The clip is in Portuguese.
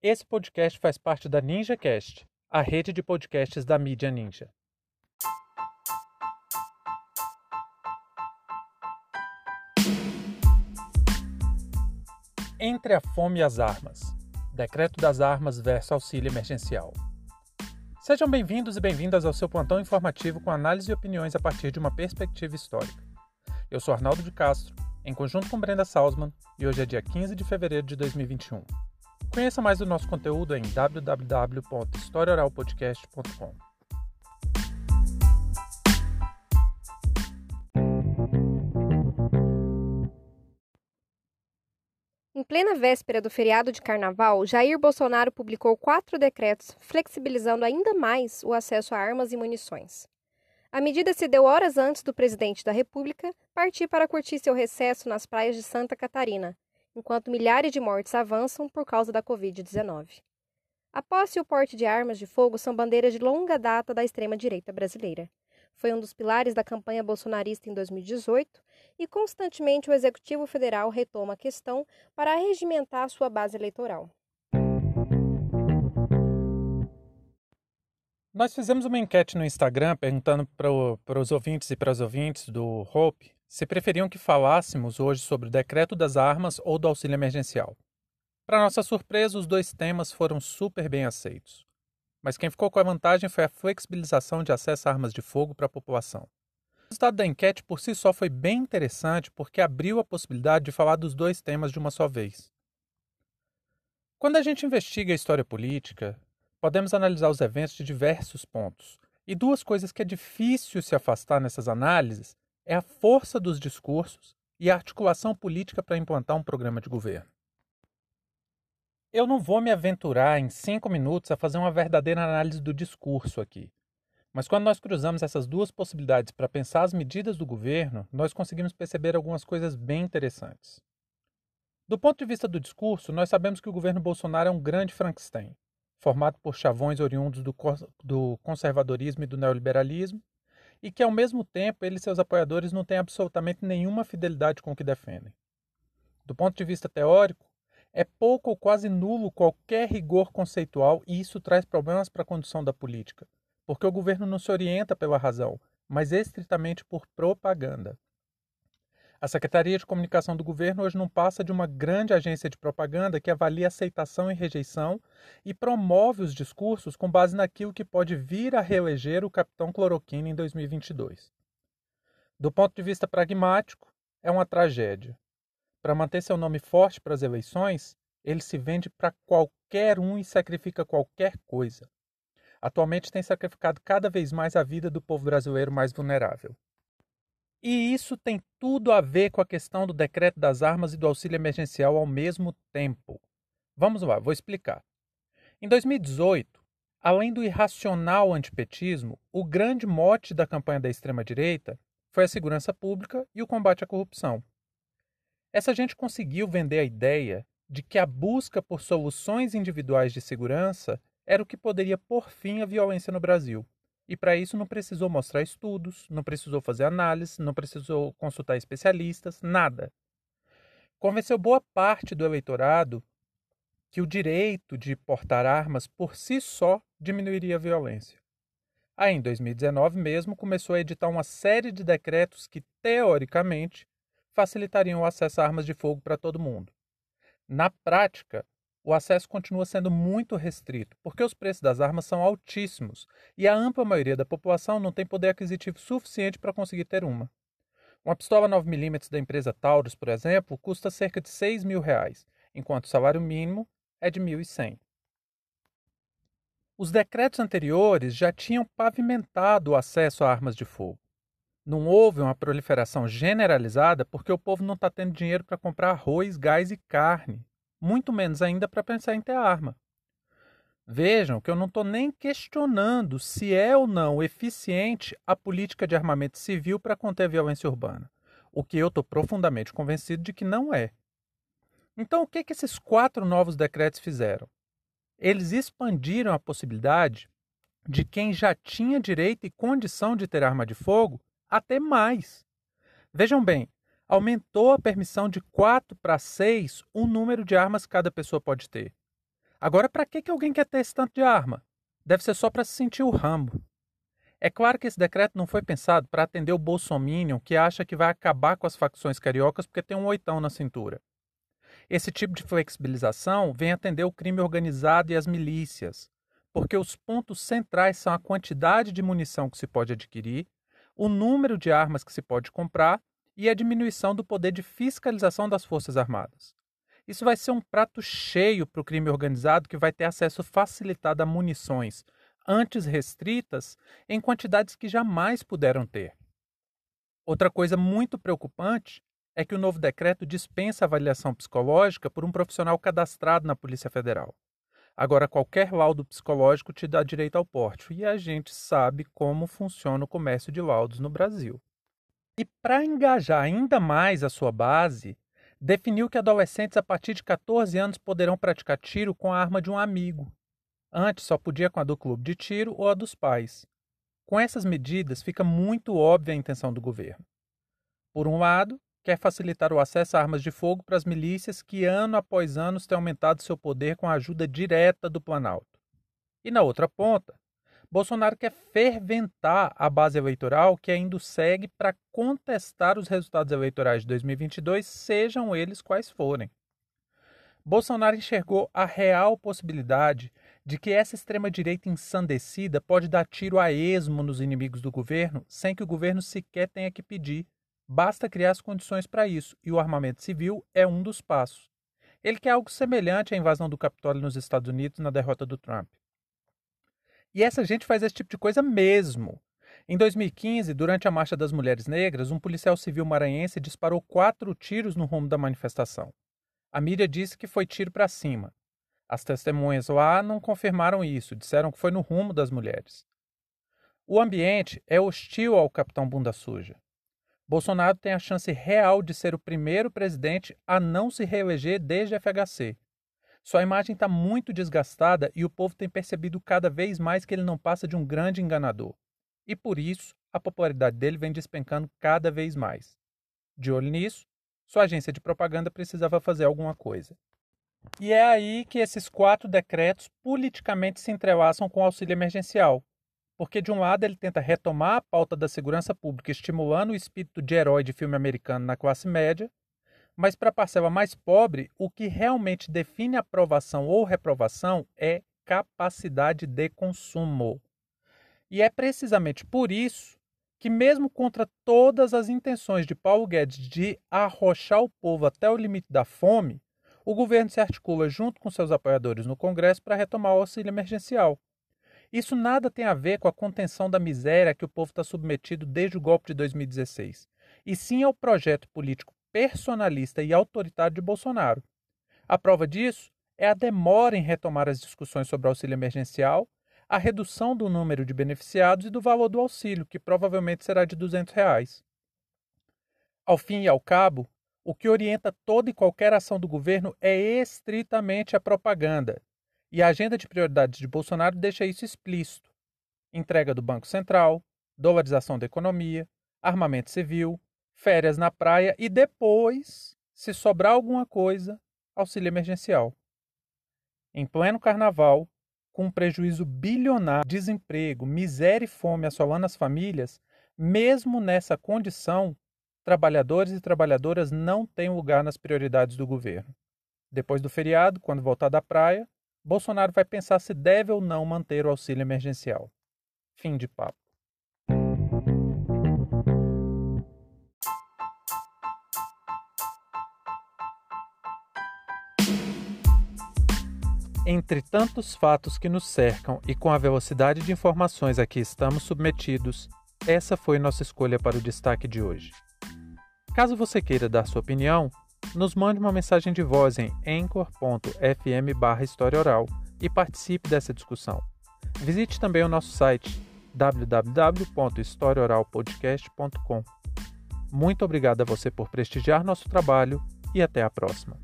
Esse podcast faz parte da NinjaCast, a rede de podcasts da mídia Ninja. Entre a fome e as armas. Decreto das armas versus auxílio emergencial. Sejam bem-vindos e bem-vindas ao seu plantão informativo com análise e opiniões a partir de uma perspectiva histórica. Eu sou Arnaldo de Castro, em conjunto com Brenda Salzman, e hoje é dia 15 de fevereiro de 2021. Conheça mais do nosso conteúdo em www.historiaoralpodcast.com. Em plena véspera do feriado de carnaval, Jair Bolsonaro publicou quatro decretos flexibilizando ainda mais o acesso a armas e munições. A medida se deu horas antes do presidente da República partir para curtir seu recesso nas praias de Santa Catarina, enquanto milhares de mortes avançam por causa da Covid-19. A posse e o porte de armas de fogo são bandeiras de longa data da extrema-direita brasileira. Foi um dos pilares da campanha bolsonarista em 2018 e constantemente o Executivo Federal retoma a questão para regimentar sua base eleitoral. Nós fizemos uma enquete no Instagram perguntando para os ouvintes e para as ouvintes do Hope se preferiam que falássemos hoje sobre o decreto das armas ou do auxílio emergencial. Para nossa surpresa, os dois temas foram super bem aceitos. Mas quem ficou com a vantagem foi a flexibilização de acesso a armas de fogo para a população. O resultado da enquete por si só foi bem interessante porque abriu a possibilidade de falar dos dois temas de uma só vez. Quando a gente investiga a história política, podemos analisar os eventos de diversos pontos. E duas coisas que é difícil se afastar nessas análises é a força dos discursos e a articulação política para implantar um programa de governo. Eu não vou me aventurar em cinco minutos a fazer uma verdadeira análise do discurso aqui. Mas quando nós cruzamos essas duas possibilidades para pensar as medidas do governo, nós conseguimos perceber algumas coisas bem interessantes. Do ponto de vista do discurso, nós sabemos que o governo Bolsonaro é um grande Frankenstein, formado por chavões oriundos do, do conservadorismo e do neoliberalismo, e que, ao mesmo tempo, ele e seus apoiadores não têm absolutamente nenhuma fidelidade com o que defendem. Do ponto de vista teórico, é pouco ou quase nulo qualquer rigor conceitual e isso traz problemas para a condução da política, porque o governo não se orienta pela razão, mas estritamente por propaganda. A Secretaria de Comunicação do governo hoje não passa de uma grande agência de propaganda que avalia aceitação e rejeição e promove os discursos com base naquilo que pode vir a reeleger o capitão Cloroquina em 2022. Do ponto de vista pragmático, é uma tragédia. Para manter seu nome forte para as eleições, ele se vende para qualquer um e sacrifica qualquer coisa. Atualmente tem sacrificado cada vez mais a vida do povo brasileiro mais vulnerável. E isso tem tudo a ver com a questão do decreto das armas e do auxílio emergencial ao mesmo tempo. Vamos lá, vou explicar. Em 2018, além do irracional antipetismo, o grande mote da campanha da extrema-direita foi a segurança pública e o combate à corrupção. Essa gente conseguiu vender a ideia de que a busca por soluções individuais de segurança era o que poderia pôr fim à violência no Brasil. E para isso não precisou mostrar estudos, não precisou fazer análise, não precisou consultar especialistas, nada. Convenceu boa parte do eleitorado que o direito de portar armas por si só diminuiria a violência. Aí, em 2019 mesmo, começou a editar uma série de decretos que, teoricamente, facilitariam o acesso a armas de fogo para todo mundo. Na prática, o acesso continua sendo muito restrito, porque os preços das armas são altíssimos e a ampla maioria da população não tem poder aquisitivo suficiente para conseguir ter uma. Uma pistola 9mm da empresa Taurus, por exemplo, custa cerca de 6 mil reais, enquanto o salário mínimo é de 1.100. Os decretos anteriores já tinham pavimentado o acesso a armas de fogo. Não houve uma proliferação generalizada porque o povo não está tendo dinheiro para comprar arroz, gás e carne muito menos ainda para pensar em ter arma. Vejam que eu não estou nem questionando se é ou não eficiente a política de armamento civil para conter a violência urbana, o que eu estou profundamente convencido de que não é. Então, o que, que esses quatro novos decretos fizeram? Eles expandiram a possibilidade de quem já tinha direito e condição de ter arma de fogo até mais. Vejam bem, aumentou a permissão de 4 para 6 o número de armas que cada pessoa pode ter. Agora, para que, que alguém quer ter esse tanto de arma? Deve ser só para se sentir o Rambo. É claro que esse decreto não foi pensado para atender o bolsominion que acha que vai acabar com as facções cariocas porque tem um oitão na cintura. Esse tipo de flexibilização vem atender o crime organizado e as milícias, porque os pontos centrais são a quantidade de munição que se pode adquirir, o número de armas que se pode comprar e a diminuição do poder de fiscalização das Forças Armadas. Isso vai ser um prato cheio para o crime organizado que vai ter acesso facilitado a munições, antes restritas, em quantidades que jamais puderam ter. Outra coisa muito preocupante é que o novo decreto dispensa avaliação psicológica por um profissional cadastrado na Polícia Federal. Agora, qualquer laudo psicológico te dá direito ao porte, e a gente sabe como funciona o comércio de laudos no Brasil. E para engajar ainda mais a sua base, definiu que adolescentes a partir de 14 anos poderão praticar tiro com a arma de um amigo. Antes só podia com a do clube de tiro ou a dos pais. Com essas medidas, fica muito óbvia a intenção do governo. Por um lado, quer facilitar o acesso a armas de fogo para as milícias que, ano após ano, têm aumentado seu poder com a ajuda direta do Planalto. E na outra ponta, Bolsonaro quer ferventar a base eleitoral que ainda o segue para contestar os resultados eleitorais de 2022, sejam eles quais forem. Bolsonaro enxergou a real possibilidade de que essa extrema-direita ensandecida pode dar tiro a esmo nos inimigos do governo sem que o governo sequer tenha que pedir. Basta criar as condições para isso, e o armamento civil é um dos passos. Ele quer algo semelhante à invasão do Capitólio nos Estados Unidos na derrota do Trump. E essa gente faz esse tipo de coisa mesmo. Em 2015, durante a Marcha das Mulheres Negras, um policial civil maranhense disparou quatro tiros no rumo da manifestação. A mídia disse que foi tiro para cima. As testemunhas lá não confirmaram isso, disseram que foi no rumo das mulheres. O ambiente é hostil ao capitão Bunda Suja. Bolsonaro tem a chance real de ser o primeiro presidente a não se reeleger desde FHC. Sua imagem está muito desgastada e o povo tem percebido cada vez mais que ele não passa de um grande enganador. E por isso, a popularidade dele vem despencando cada vez mais. De olho nisso, sua agência de propaganda precisava fazer alguma coisa. E é aí que esses quatro decretos politicamente se entrelaçam com o auxílio emergencial. Porque, de um lado, ele tenta retomar a pauta da segurança pública, estimulando o espírito de herói de filme americano na classe média, mas para a parcela mais pobre, o que realmente define aprovação ou reprovação é capacidade de consumo. E é precisamente por isso que, mesmo contra todas as intenções de Paulo Guedes de arrochar o povo até o limite da fome, o governo se articula junto com seus apoiadores no Congresso para retomar o auxílio emergencial. Isso nada tem a ver com a contenção da miséria que o povo está submetido desde o golpe de 2016, e sim ao projeto político personalista e autoritário de Bolsonaro. A prova disso é a demora em retomar as discussões sobre o auxílio emergencial, a redução do número de beneficiados e do valor do auxílio, que provavelmente será de 200 reais. Ao fim e ao cabo, o que orienta toda e qualquer ação do governo é estritamente a propaganda. E a agenda de prioridades de Bolsonaro deixa isso explícito: entrega do Banco Central, dolarização da economia, armamento civil, férias na praia e depois, se sobrar alguma coisa, auxílio emergencial. Em pleno carnaval, com um prejuízo bilionário, desemprego, miséria e fome assolando as famílias, mesmo nessa condição, trabalhadores e trabalhadoras não têm lugar nas prioridades do governo. Depois do feriado, quando voltar da praia, Bolsonaro vai pensar se deve ou não manter o auxílio emergencial. Fim de papo. Entre tantos fatos que nos cercam e com a velocidade de informações a que estamos submetidos, essa foi nossa escolha para o destaque de hoje. Caso você queira dar sua opinião, nos mande uma mensagem de voz em anchor.fm barra e participe dessa discussão. Visite também o nosso site www.historiaoralpodcast.com. Muito obrigado a você por prestigiar nosso trabalho e até a próxima.